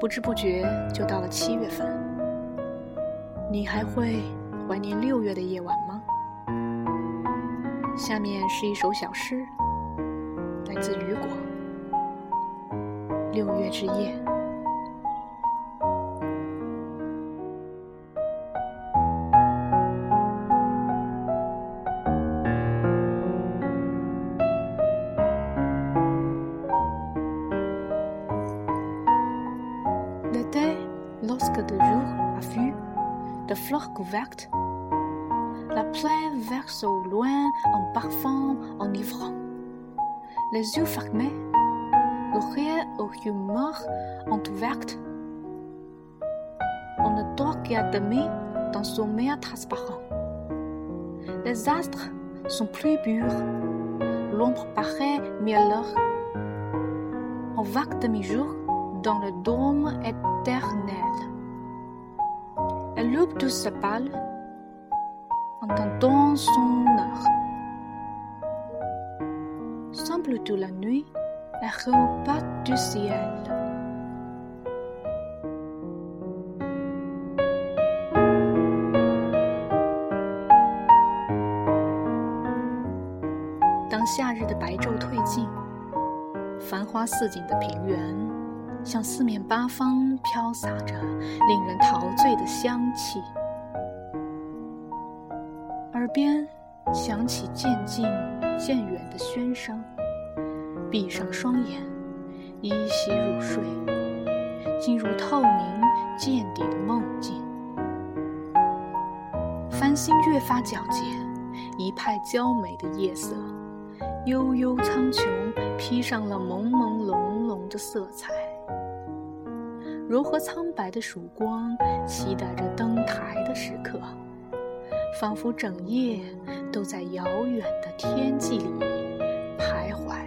不知不觉就到了七月份，你还会怀念六月的夜晚吗？下面是一首小诗，来自雨果，《六月之夜》。Lorsque le jour a vu de fleurs couvertes, la plaine verse au loin un parfum enivrant. Les yeux fermés, l'oreille aux humeurs entouvertes, on ne dort qu'à demi dans son sommeil transparent. Les astres sont plus purs, l'ombre paraît mielleuse. En vague demi-jour, dans le dôme éternel. Elle loupe tout sa balle, entendant son heure. Semble toute la nuit, elle pas du ciel. 当夏日的白昼褪尽，繁花似锦的平原。 向四面八方飘洒着令人陶醉的香气，耳边响起渐近渐远的喧声。闭上双眼，依稀入睡，进入透明见底的梦境。繁星越发皎洁，一派娇美的夜色，悠悠苍穹披上了朦朦胧胧的色彩。柔和苍白的曙光，期待着登台的时刻，仿佛整夜都在遥远的天际里徘徊。